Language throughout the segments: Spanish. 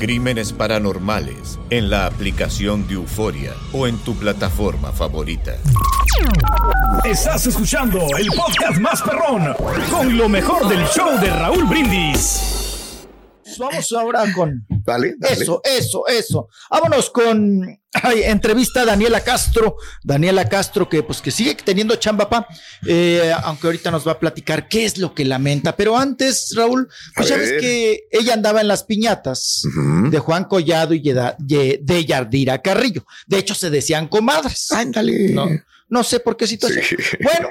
Crímenes Paranormales en la aplicación de Euforia o en tu plataforma favorita. Estás escuchando el podcast más perrón con lo mejor del show de Raúl Brindis. Vamos ahora con Dale, dale. eso, eso, eso. Vámonos con ay, entrevista a Daniela Castro. Daniela Castro, que pues que sigue teniendo chamba, pa, eh, aunque ahorita nos va a platicar qué es lo que lamenta. Pero antes, Raúl, pues A ya ves que ella andaba en las piñatas de Juan Collado y de Yardira Carrillo. De hecho, se decían comadres. Ándale. No, no sé por qué situación. Sí. Bueno,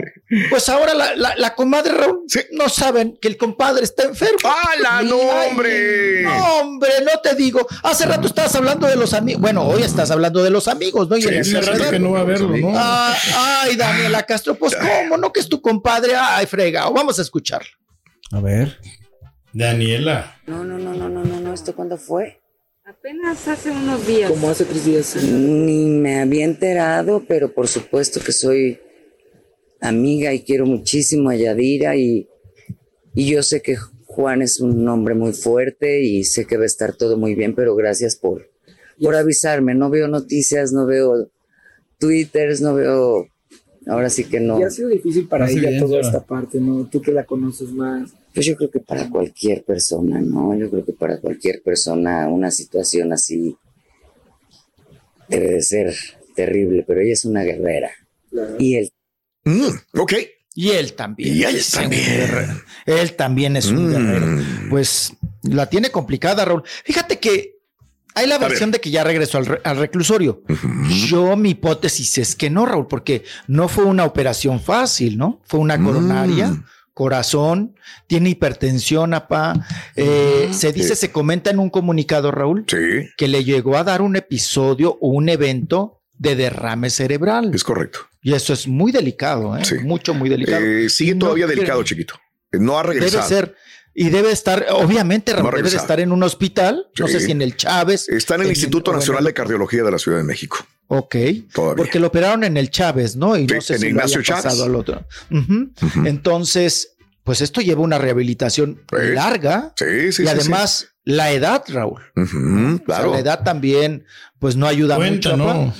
pues ahora la, la, la comadre Raúl Sí. no saben que el compadre está enfermo. ¡Hala, no, hombre! No, hombre, no te digo. Hace rato estabas hablando de los amigos. Bueno, hoy estás hablando de los amigos, ¿no? Y Sí, el sí, radar. que no va a verlo, ¿no? Ah, ay, Daniela Castro, pues cómo, ¿no? Que es tu compadre. Ay, fregado. Vamos a escuchar. A ver. Daniela. No, no, no, no, no, no, no, ¿esto cuándo fue? Apenas hace unos días. Como hace tres días. Ni me había enterado, pero por supuesto que soy amiga y quiero muchísimo a Yadira y, y yo sé que Juan es un hombre muy fuerte y sé que va a estar todo muy bien, pero gracias por, por avisarme. No veo noticias, no veo twitters, no veo... Ahora sí que no. Y ha sido difícil para ella toda esta parte, ¿no? Tú que la conoces más. Pues yo creo que para cualquier persona, ¿no? Yo creo que para cualquier persona una situación así debe de ser terrible, pero ella es una guerrera. Y él Mm, ok. Y él también. Y él es un también. guerrero. Él también es un Mm. guerrero. Pues la tiene complicada, Raúl. Fíjate que hay la ver. versión de que ya regresó al, re- al reclusorio. Yo, mi hipótesis es que no, Raúl, porque no fue una operación fácil, ¿no? Fue una coronaria. Mm. Corazón, tiene hipertensión, apá. Eh, se dice, se comenta en un comunicado, Raúl, Sí, que le llegó a dar un episodio o un evento de derrame cerebral. es correcto. Y eso es muy delicado, ¿eh? Sí. Mucho, muy delicado. Eh, sigue No todavía quiere- delicado, chiquito. No ha Debe regresado. ser. Y debe estar, obviamente, No debe estar en un hospital. No sé si en el Chávez. Está en el en- Instituto Nacional el- de Cardiología de la Ciudad de México. Ok. Todavía. Porque lo operaron en el Chávez, ¿no? Y no Sí, sé en si Ignacio lo Chávez. pasado al otro. Entonces, pues esto lleva una rehabilitación Sí. larga. Sí, sí, y sí, además, la edad, Raúl. O sea, claro. la edad también, pues no ayuda Cuenta, mucho. ¿no?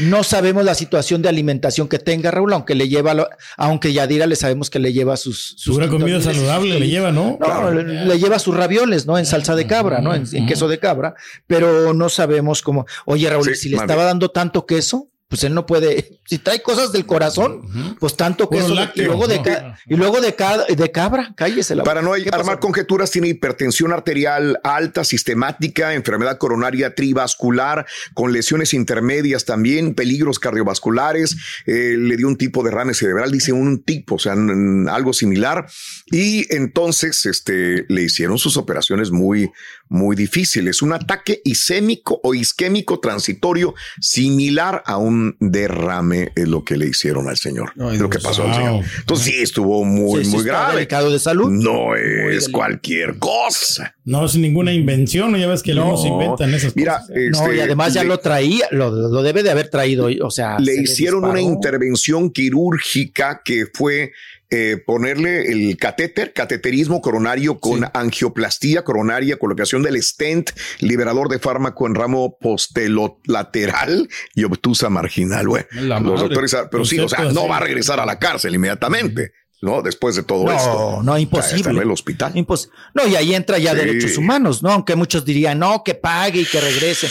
¿no? Sabemos la situación de alimentación que tenga Raúl, aunque le lleva, lo- aunque Yadira le sabemos que le lleva sus, sus Pura comida saludable le lleva, ¿no? No, le, le lleva sus ravioles, ¿no? En salsa de cabra, ¿no? En, en queso de cabra, pero no sabemos cómo. Oye, Raúl, Sí, si le estaba dando tanto queso, pues él no puede. Si trae cosas del corazón, pues tanto de- y luego de, ¿no? ca- y luego de, ca- de cabra, cállese la Para no armar conjeturas, tiene hipertensión arterial alta, sistemática, enfermedad coronaria trivascular, con lesiones intermedias también, peligros cardiovasculares, eh, le dio un tipo de derrame cerebral, dice un tipo, o sea, algo similar. Y entonces este, le hicieron sus operaciones muy, muy difícil. Es un ataque isquémico o isquémico transitorio similar a un derrame, es lo que le hicieron al señor, Ay, lo que pasó al señor. Entonces sí estuvo muy, Sí, sí muy grave. delicado de salud. No es cualquier cosa. No es ninguna invención, ¿no? ya ves que luego se inventan esas Mira, cosas. no, y este, además ya le- lo traía, lo, lo debe de haber traído, o sea. le se hicieron una intervención quirúrgica que fue eh, ponerle el catéter, cateterismo coronario con angioplastía coronaria, colocación del stent, liberador de fármaco en ramo postelolateral y obtusa marginal. güey. La Los madre. doctores, pero sí, o sea, no va a regresar a la cárcel inmediatamente, ¿no? Después de todo No, esto. no, O sea, imposible. está en el hospital. Impos- no, y ahí entra ya Sí. derechos humanos, ¿no? Aunque muchos dirían, no, que pague y que regrese.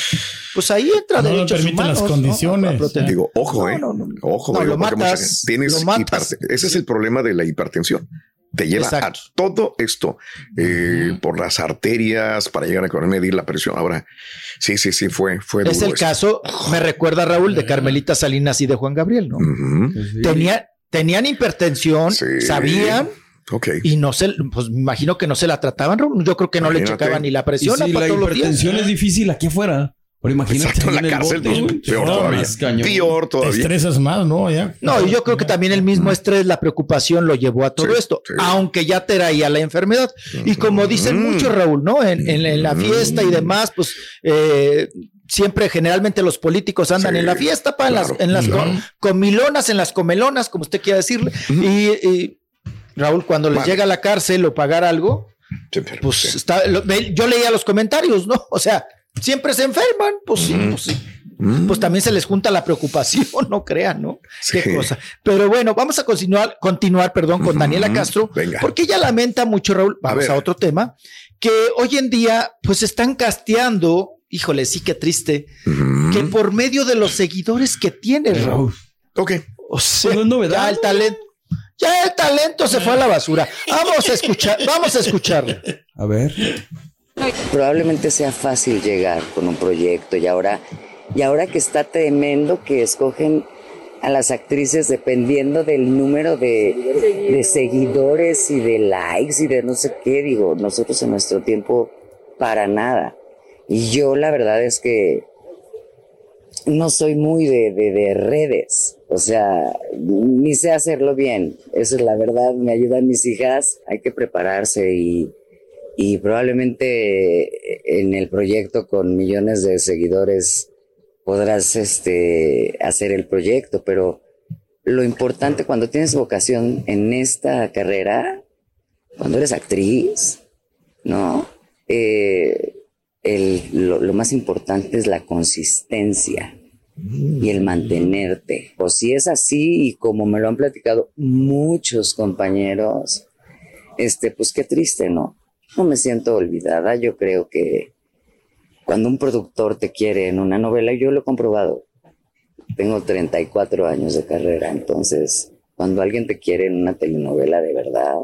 Pues ahí entra No le derechos permiten humanos. las ¿no? condiciones. Digo, ojo, eh. Ojo, No, digo, lo porque mucha matas, tienes lo matas. Ese es el problema de la hipertensión. Te lleva Exacto. a todo esto eh, por las arterias para llegar a medir la presión. Ahora, sí, sí, sí, fue, fue Es el esto. caso, me recuerda Raúl, de Carmelita Salinas y de Juan Gabriel, ¿no? Ujú. Tenía, tenían hipertensión, Sí. sabían, Ok. y no se, pues me imagino que no se la trataban, Raúl. Yo creo que no le Imagínate. checaban ni la Y presión si a la hipertensión es difícil aquí afuera. Ahora imagínate Exacto, en la el cárcel, bote, pues, peor No, todavía. Peor Te todavía. estresas más, ¿no? Ya. No, y yo creo que también el mismo estrés, la preocupación lo llevó a todo Sí, esto, sí. aunque ya traía la enfermedad. Y como dicen Mm. muchos, Raúl, ¿no? En, en- en la fiesta y demás, pues eh, siempre, generalmente los políticos andan Sí, en la fiesta, pa, en claro, las, en las comilonas, en las comelonas, como usted quiera decirle. y, y, Raúl, cuando les llega a la cárcel o pagar algo, Sí, pero- pues sí. está, lo- yo leía los comentarios, ¿no? O sea, siempre se enferman, pues sí, pues sí. Mm. Pues también se les junta la preocupación, no crean, ¿no? Sí. Qué cosa. Pero bueno, vamos a continuar, continuar, perdón, con. Daniela Castro, Venga. porque ella lamenta mucho, Raúl, vamos ver. a, otro tema, que hoy en día, pues están casteando, híjole, sí que triste, que por medio de los seguidores que tiene, Raúl. Ok. O sea, no es novedad. ya el talento, ya el talento se fue a la basura. Vamos a escuchar, vamos a escucharlo. A ver. Probablemente sea fácil llegar con un proyecto y ahora, y ahora que está tremendo que escogen a las actrices dependiendo del número de, de seguidores y de likes y de no sé qué, digo, nosotros en nuestro tiempo para nada. Yo la verdad es que no soy muy de, de, de redes, o sea, ni sé hacerlo bien, esa es la verdad, me ayudan mis hijas, hay que prepararse y, y probablemente en el proyecto con millones de seguidores podrás este, hacer el proyecto, pero lo importante cuando tienes vocación en esta carrera, cuando eres actriz, ¿no? Eh, el- lo, lo más importante es la consistencia y el mantenerte. O si es así, y como me lo han platicado muchos compañeros, este, pues qué triste, ¿no? No me siento olvidada. Yo creo que cuando un productor te quiere en una novela, yo lo he comprobado. Tengo 34 años de carrera, entonces cuando alguien te quiere en una telenovela de verdad,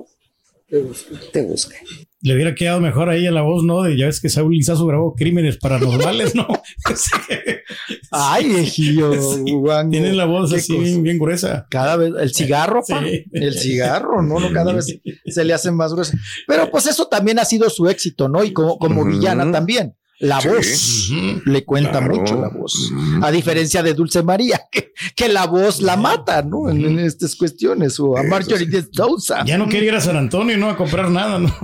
te busca. Le hubiera quedado mejor ahí a la voz, ¿no? De, ya ves que Saúl Lizazo grabó Crímenes Paranormales, ¿no? Ay, viejillo, guango. Tiene la voz así bien, bien gruesa. Cada vez, el cigarro, pa. Sí. el cigarro, ¿no? no cada vez se le hace más grueso. Pero pues eso también ha sido su éxito, ¿no? Y como, villana también. La Sí. voz le cuenta Claro. mucho la voz. A diferencia de Dulce María, que, que la voz la mata, ¿no? En, en estas cuestiones. O a Marjorie sí. de Sousa. Ya no quería ir a San Antonio, ¿no? A comprar nada, ¿no?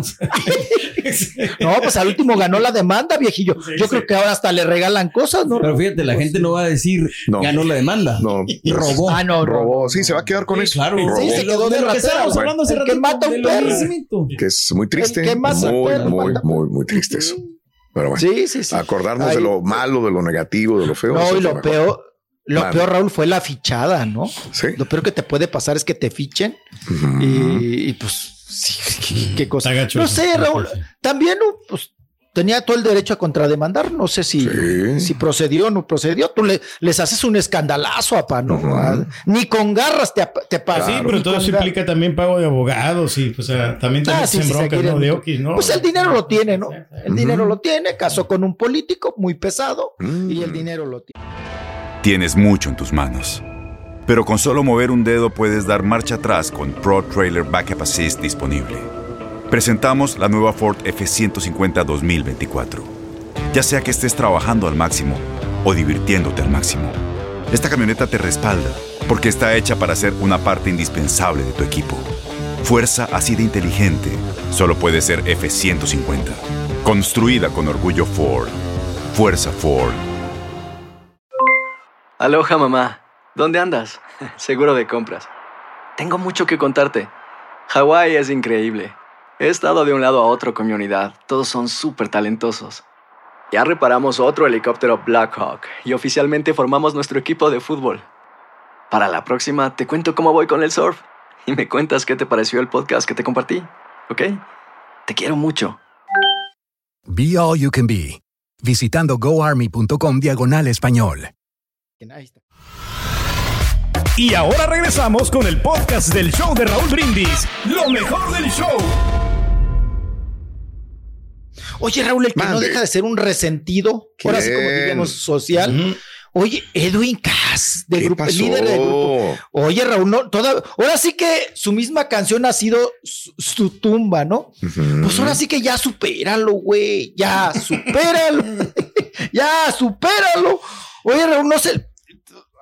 No, pues al último ganó la demanda, viejillo. Sí, Yo sí. creo que ahora hasta le regalan cosas, ¿no? Pero fíjate, la gente no va a decir No. ganó la demanda. No. Robó. Ah, no, Robó. Sí, se va a quedar con Sí, eso. claro. Robó. Sí, se quedó de de lo que estábamos hablando hace que mata un perro. Que es muy triste. Que más muy, perro muy, muy, muy triste eso. Pero bueno, Sí, sí, sí. acordarnos Ay. de lo malo, de lo negativo, de lo feo. No, y lo mejor. peor, lo peor, Raúl, fue la fichada, ¿no? Sí. Lo peor que te puede pasar es que te fichen y, y, pues, sí, qué- qué cosa. No sé, Raúl, también, ¿no? pues, tenía todo el derecho a contrademandar, no sé si, Sí. si procedió o no procedió. Tú le- les haces un escandalazo, apa, ¿no? Ah, Ni con garras te, te pagan. Sí, pero todo eso implica también pago de abogados y, pues, o sea, también te Ah, sí, sí, broncas, quieren ¿no? De. Oquis, ¿no? Pues el dinero lo tiene, ¿no? El dinero lo tiene, casó con un político muy pesado y el dinero lo tiene. Tienes mucho en tus manos. Pero con solo mover un dedo puedes dar marcha atrás con Pro Trailer Backup Assist disponible. Presentamos la nueva Ford F150 2024. Ya sea que estés trabajando al máximo o divirtiéndote al máximo, esta camioneta te respalda porque está hecha para ser una parte indispensable de tu equipo. Fuerza así de inteligente solo puede ser F150. Construida con orgullo Ford. Fuerza Ford. Aloha mamá. ¿Dónde andas? Seguro de compras. Tengo mucho que contarte. Hawái es increíble. He estado de un lado a otro con mi unidad. Todos son súper talentosos. Ya reparamos otro helicóptero Blackhawk y oficialmente formamos nuestro equipo de fútbol. Para la próxima te cuento cómo voy con el surf y me cuentas qué te pareció el podcast que te compartí, ¿ok? Te quiero mucho. Be All You Can Be, visitando goarmy.com diagonal español. Y ahora regresamos con el podcast del show de Raúl Brindis, lo mejor del show. Oye, Raúl, el que no deja de ser un resentido, ahora sí como diríamos social. Oye, Edwin Cass, de ¿Qué grupo, pasó? líder del grupo. Oye, Raúl, no, toda, ahora sí que su misma canción ha sido su, su tumba, ¿no? Pues ahora sí que ya supéralo, güey. Ya, supéralo. ya, supéralo. Oye, Raúl, no sé.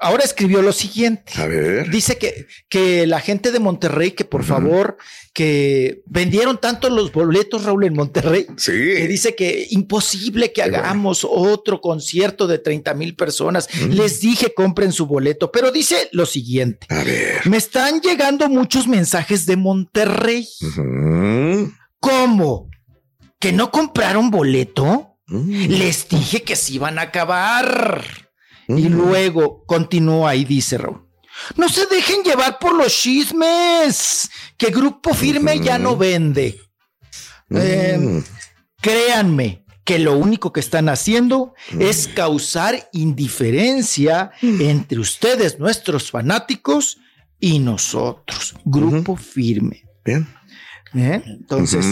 Ahora escribió lo siguiente. A ver. Dice que, que la gente de Monterrey, que por favor, que vendieron tanto los boletos, Raúl, en Monterrey, Sí. que dice que imposible que hagamos otro concierto de 30 mil personas. Les dije compren su boleto, pero dice lo siguiente. A ver. Me están llegando muchos mensajes de Monterrey. ¿Cómo? ¿Que no compraron boleto? Les dije que se iban a acabar. Y luego continúa y dice Raúl. No se dejen llevar por los chismes, que Grupo Firme ya no vende. Eh, Mm. créanme que lo único que están haciendo es causar indiferencia entre ustedes, nuestros fanáticos, y nosotros, Grupo Firme. Bien. ¿Eh? Entonces,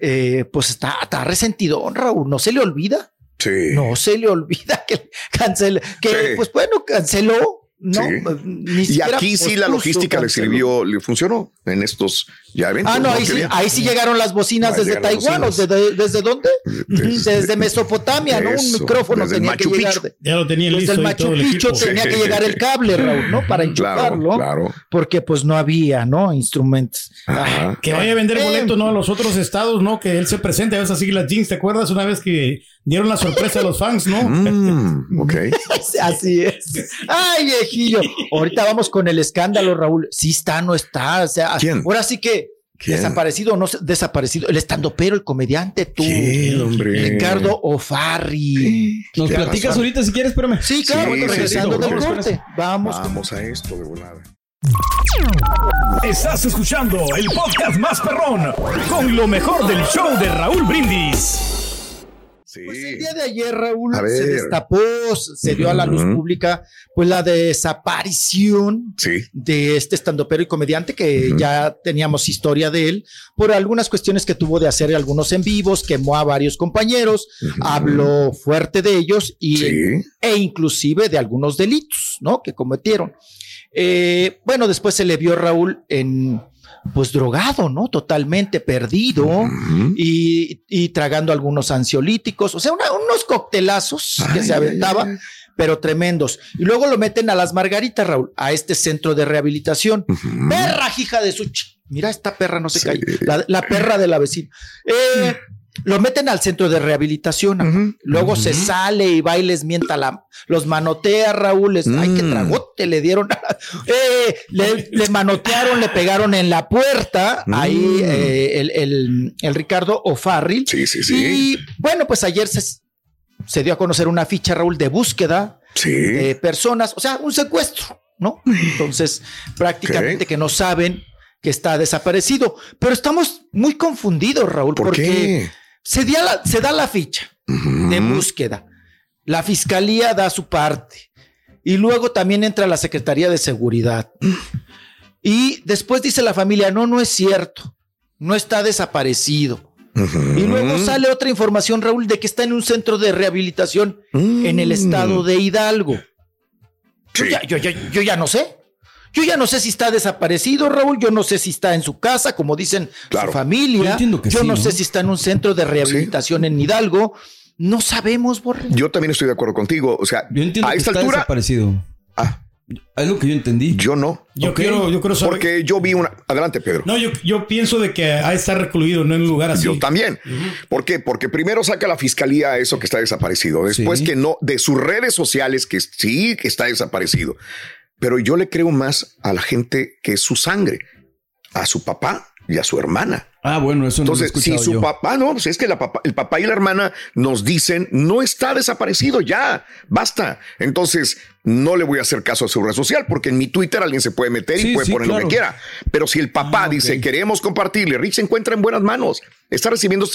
eh, pues está, está resentido, Raúl, no se le olvida. Sí. No se le olvida que cancele, que Sí. pues bueno, canceló, ¿no? Sí. Ni Y aquí sí la logística le canceló. sirvió, le funcionó en estos ya eventos. Ah, no, ahí sí, ahí sí llegaron las bocinas Ahí desde Taiwán, o bocinas. desde, ¿desde dónde? Desde, Mesopotamia, ¿no? Un micrófono desde el tenía que llegar. De- Ya lo desde listo el ahí todo Machu el Picchu tenía que llegar el cable, Raúl, ¿no? Para enchufarlo. Claro, claro. Porque pues no había, ¿no? Instrumentos. Ajá. Que vaya a vender Eh. boletos, ¿no? A los otros estados, ¿no? Que él se presente a veces así las jeans. ¿Te acuerdas una vez que dieron la sorpresa a los fans, no? Mm, ok. Así es. Ay, viejillo. Ahorita vamos con el escándalo, Raúl. Sí está, no está. O sea, ¿Quién? ahora sí que ¿Quién? desaparecido o no desaparecido. El estandopero, el comediante, tú. ¿Quién, hombre? Ricardo O'Farri. Nos ¿Qué platicas ahorita si quieres, espérame. Sí, claro, Sí, ahorita sí, regresando sí, del vamos. corte. Vamos. Vamos a esto de volada. Estás escuchando el podcast más perrón con lo mejor del show de Raúl Brindis. Sí. Pues el día de ayer, Raúl, se destapó, se dio a la luz pública, pues la desaparición Sí. de este estandopero y comediante que ya teníamos historia de él por algunas cuestiones que tuvo de hacer algunos en vivos, quemó a varios compañeros, habló fuerte de ellos y, Sí. e inclusive de algunos delitos, ¿no? Que cometieron. Eh, bueno, después se le vio Raúl en, pues drogado, ¿no? Totalmente perdido y, y tragando algunos ansiolíticos, o sea, una- unos coctelazos que se aventaba, ay. pero tremendos. Y luego lo meten a las margaritas, Raúl, a este centro de rehabilitación. Perra, hija de su... Mira, esta perra no se Sí. cae. La, la perra de la vecina. Eh, lo meten al centro de rehabilitación. Luego se sale y va y les mienta la, los manotea, Raúl. Les, Ay, qué Mm. tragote le dieron. Eh, le, le manotearon, le pegaron en la puerta. Ahí Mm. eh, el, el- el Ricardo O'Farrill. Sí, sí, sí. Y bueno, pues ayer se, se dio a conocer una ficha, Raúl, de búsqueda Sí. de personas, o sea, un secuestro, ¿no? Entonces, prácticamente que no saben que está desaparecido. Pero estamos muy confundidos, Raúl, ¿Por porque qué? Se, da la, se da la ficha de búsqueda. La fiscalía da su parte. Y luego también entra la Secretaría de Seguridad. Y después dice la familia, no, no es cierto. No está desaparecido. Y luego sale otra información, Raúl, de que está en un centro de rehabilitación en el estado de Hidalgo. Yo, Mm. Ya, yo, ya- yo ya no sé. Yo ya no sé si está desaparecido, Raúl, yo no sé si está en su casa, como dicen su familia. Yo entiendo que yo sí, no, ¿no? sé si está en un centro de rehabilitación en Hidalgo. No sabemos, Borre. Yo también estoy de acuerdo contigo. O sea, Yo entiendo a que esta está altura. desaparecido. Es lo que yo entendí. Yo no. Yo Ok. quiero- yo quiero saber- Porque yo vi una. Adelante, Pedro. No, yo, yo pienso de que ha de estar recluido, no en un lugar así. Yo también. ¿Por qué? Porque primero saca la fiscalía eso que está desaparecido. Después Sí. que no, de sus redes sociales que sí que está desaparecido. Pero yo le creo más a la gente que es su sangre, a su papá y a su hermana. Ah, bueno, eso no lo he Entonces, si su yo. papá, no, pues es que la papá- el papá y la hermana nos dicen, no está desaparecido, ya, basta. Entonces, no le voy a hacer caso a su red social, porque en mi Twitter alguien se puede meter y puede sí, poner lo que quiera. Pero si el papá dice, queremos compartirle, Rick se encuentra en buenas manos, está recibiendo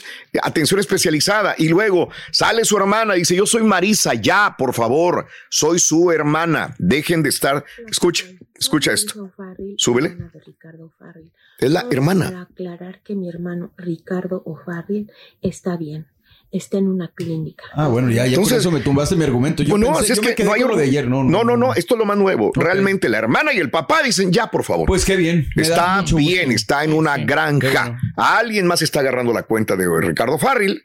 atención especializada y luego sale su hermana y dice, yo soy Marisa, ya, por favor, soy su hermana, dejen de estar, escucha, escucha esto, súbele. Es la Solo hermana. Para aclarar que mi hermano Ricardo O'Farrill está bien, está en una clínica. Ah, bueno, ya, ya Entonces- por eso me tumbaste mi argumento. Yo, Bueno, pensé- así es yo me que quedé no hay lo de ayer, no, no, no, no, esto es lo más nuevo. Realmente la hermana y el papá dicen ya, por favor. Pues qué bien. Está bien, gusto. está en una granja. Alguien más está agarrando la cuenta de Ricardo Farril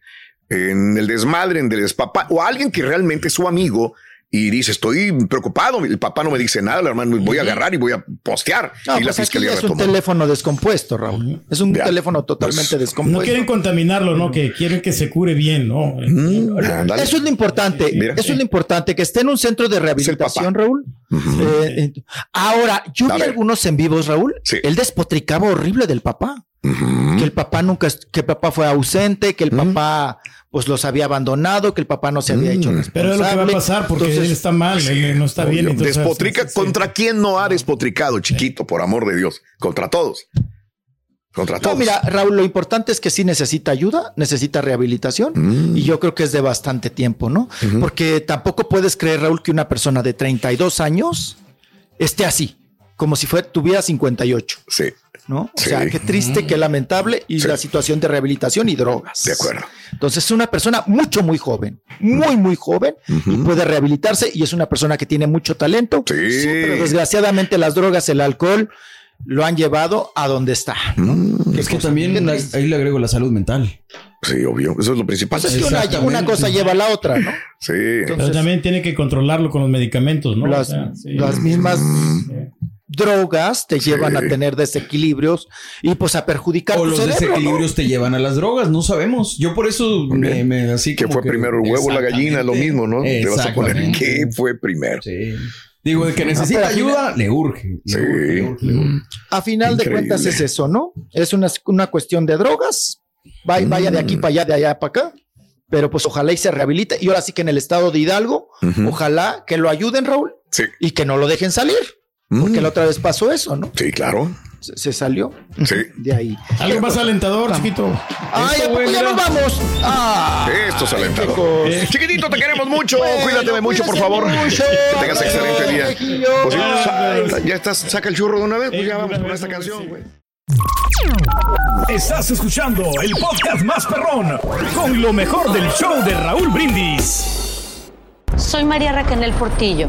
en el desmadre, en el despapá, o alguien que realmente es su amigo y dice, estoy preocupado, el papá no me dice nada, la hermana voy a agarrar y voy a postear. No, y la pues aquí fiscalía es un teléfono descompuesto, Raúl. Es un Ya. teléfono totalmente Pues, descompuesto. No quieren contaminarlo, ¿no? Que quieren que se cure bien, ¿no? Mm. Eso es lo importante. Eso es lo importante, que esté en un centro de rehabilitación, Raúl. Eh, eh, ahora, yo A vi ver. algunos en vivos, Raúl. Él despotricaba horrible del papá. Que el papá nunca, que el papá fue ausente, que el papá pues los había abandonado, que el papá no se había hecho responsable. Pero es lo que va a pasar porque Entonces, él está mal, él no está bien. Entonces, Despotrica contra quién no ha despotricado, chiquito, por amor de Dios. Contra todos. Contra No, todos. mira, Raúl, lo importante es que sí necesita ayuda, necesita rehabilitación Mm. y yo creo que es de bastante tiempo, ¿no? Porque tampoco puedes creer, Raúl, que una persona de 32 años esté así, como si fuera, tuviera 58. Sí. ¿No? O Sí. sea, qué triste, qué lamentable y Sí. la situación de rehabilitación y drogas. De acuerdo. Entonces es una persona mucho, muy joven, muy, muy joven y puede rehabilitarse y es una persona que tiene mucho talento. Sí. pero desgraciadamente las drogas, el alcohol lo han llevado a donde está. Mm. Es que también la- ahí le agrego la salud mental. Sí, obvio. Eso es lo principal. Pues es que una, una cosa lleva a la otra, ¿no? Sí. Pero también tiene que controlarlo con los medicamentos, ¿no? Las, O sea, sí. las mismas drogas te llevan a tener desequilibrios y pues a perjudicar O tu los cerebro, ¿no? desequilibrios te llevan a las drogas, no sabemos. Yo por eso me, me- así Que fue primero el huevo o la gallina, lo mismo, ¿no? Te vas a poner qué fue primero. Sí. Digo, de que necesita ayuda, le urge. Le urge, le urge, le urge. A final de cuentas es eso, ¿no? Es una, una cuestión de drogas. Vaya, vaya de Mm. aquí para allá, de allá para acá. Pero pues ojalá y se rehabilite. Y ahora sí que en el estado de Hidalgo, ojalá que lo ayuden, Raúl, Sí. y que no lo dejen salir. Porque Mm. la otra vez pasó eso, ¿no? Sí, claro. Se, se salió Sí. de ahí. Algo más alentador, chiquito. ¡Ay, Eso, ¿a poco güey, ya nos vamos! ¡Ah! Esto es alentador. chicos. Chiquitito, te queremos mucho. Bueno, Cuídate mucho, por favor. mucho. Que tengas excelente día. Pues ya estás, saca el churro de una vez. Pues ya vamos con esta canción, güey. Estás escuchando el podcast más perrón con lo mejor del show de Raúl Brindis. Soy María Raquel Portillo.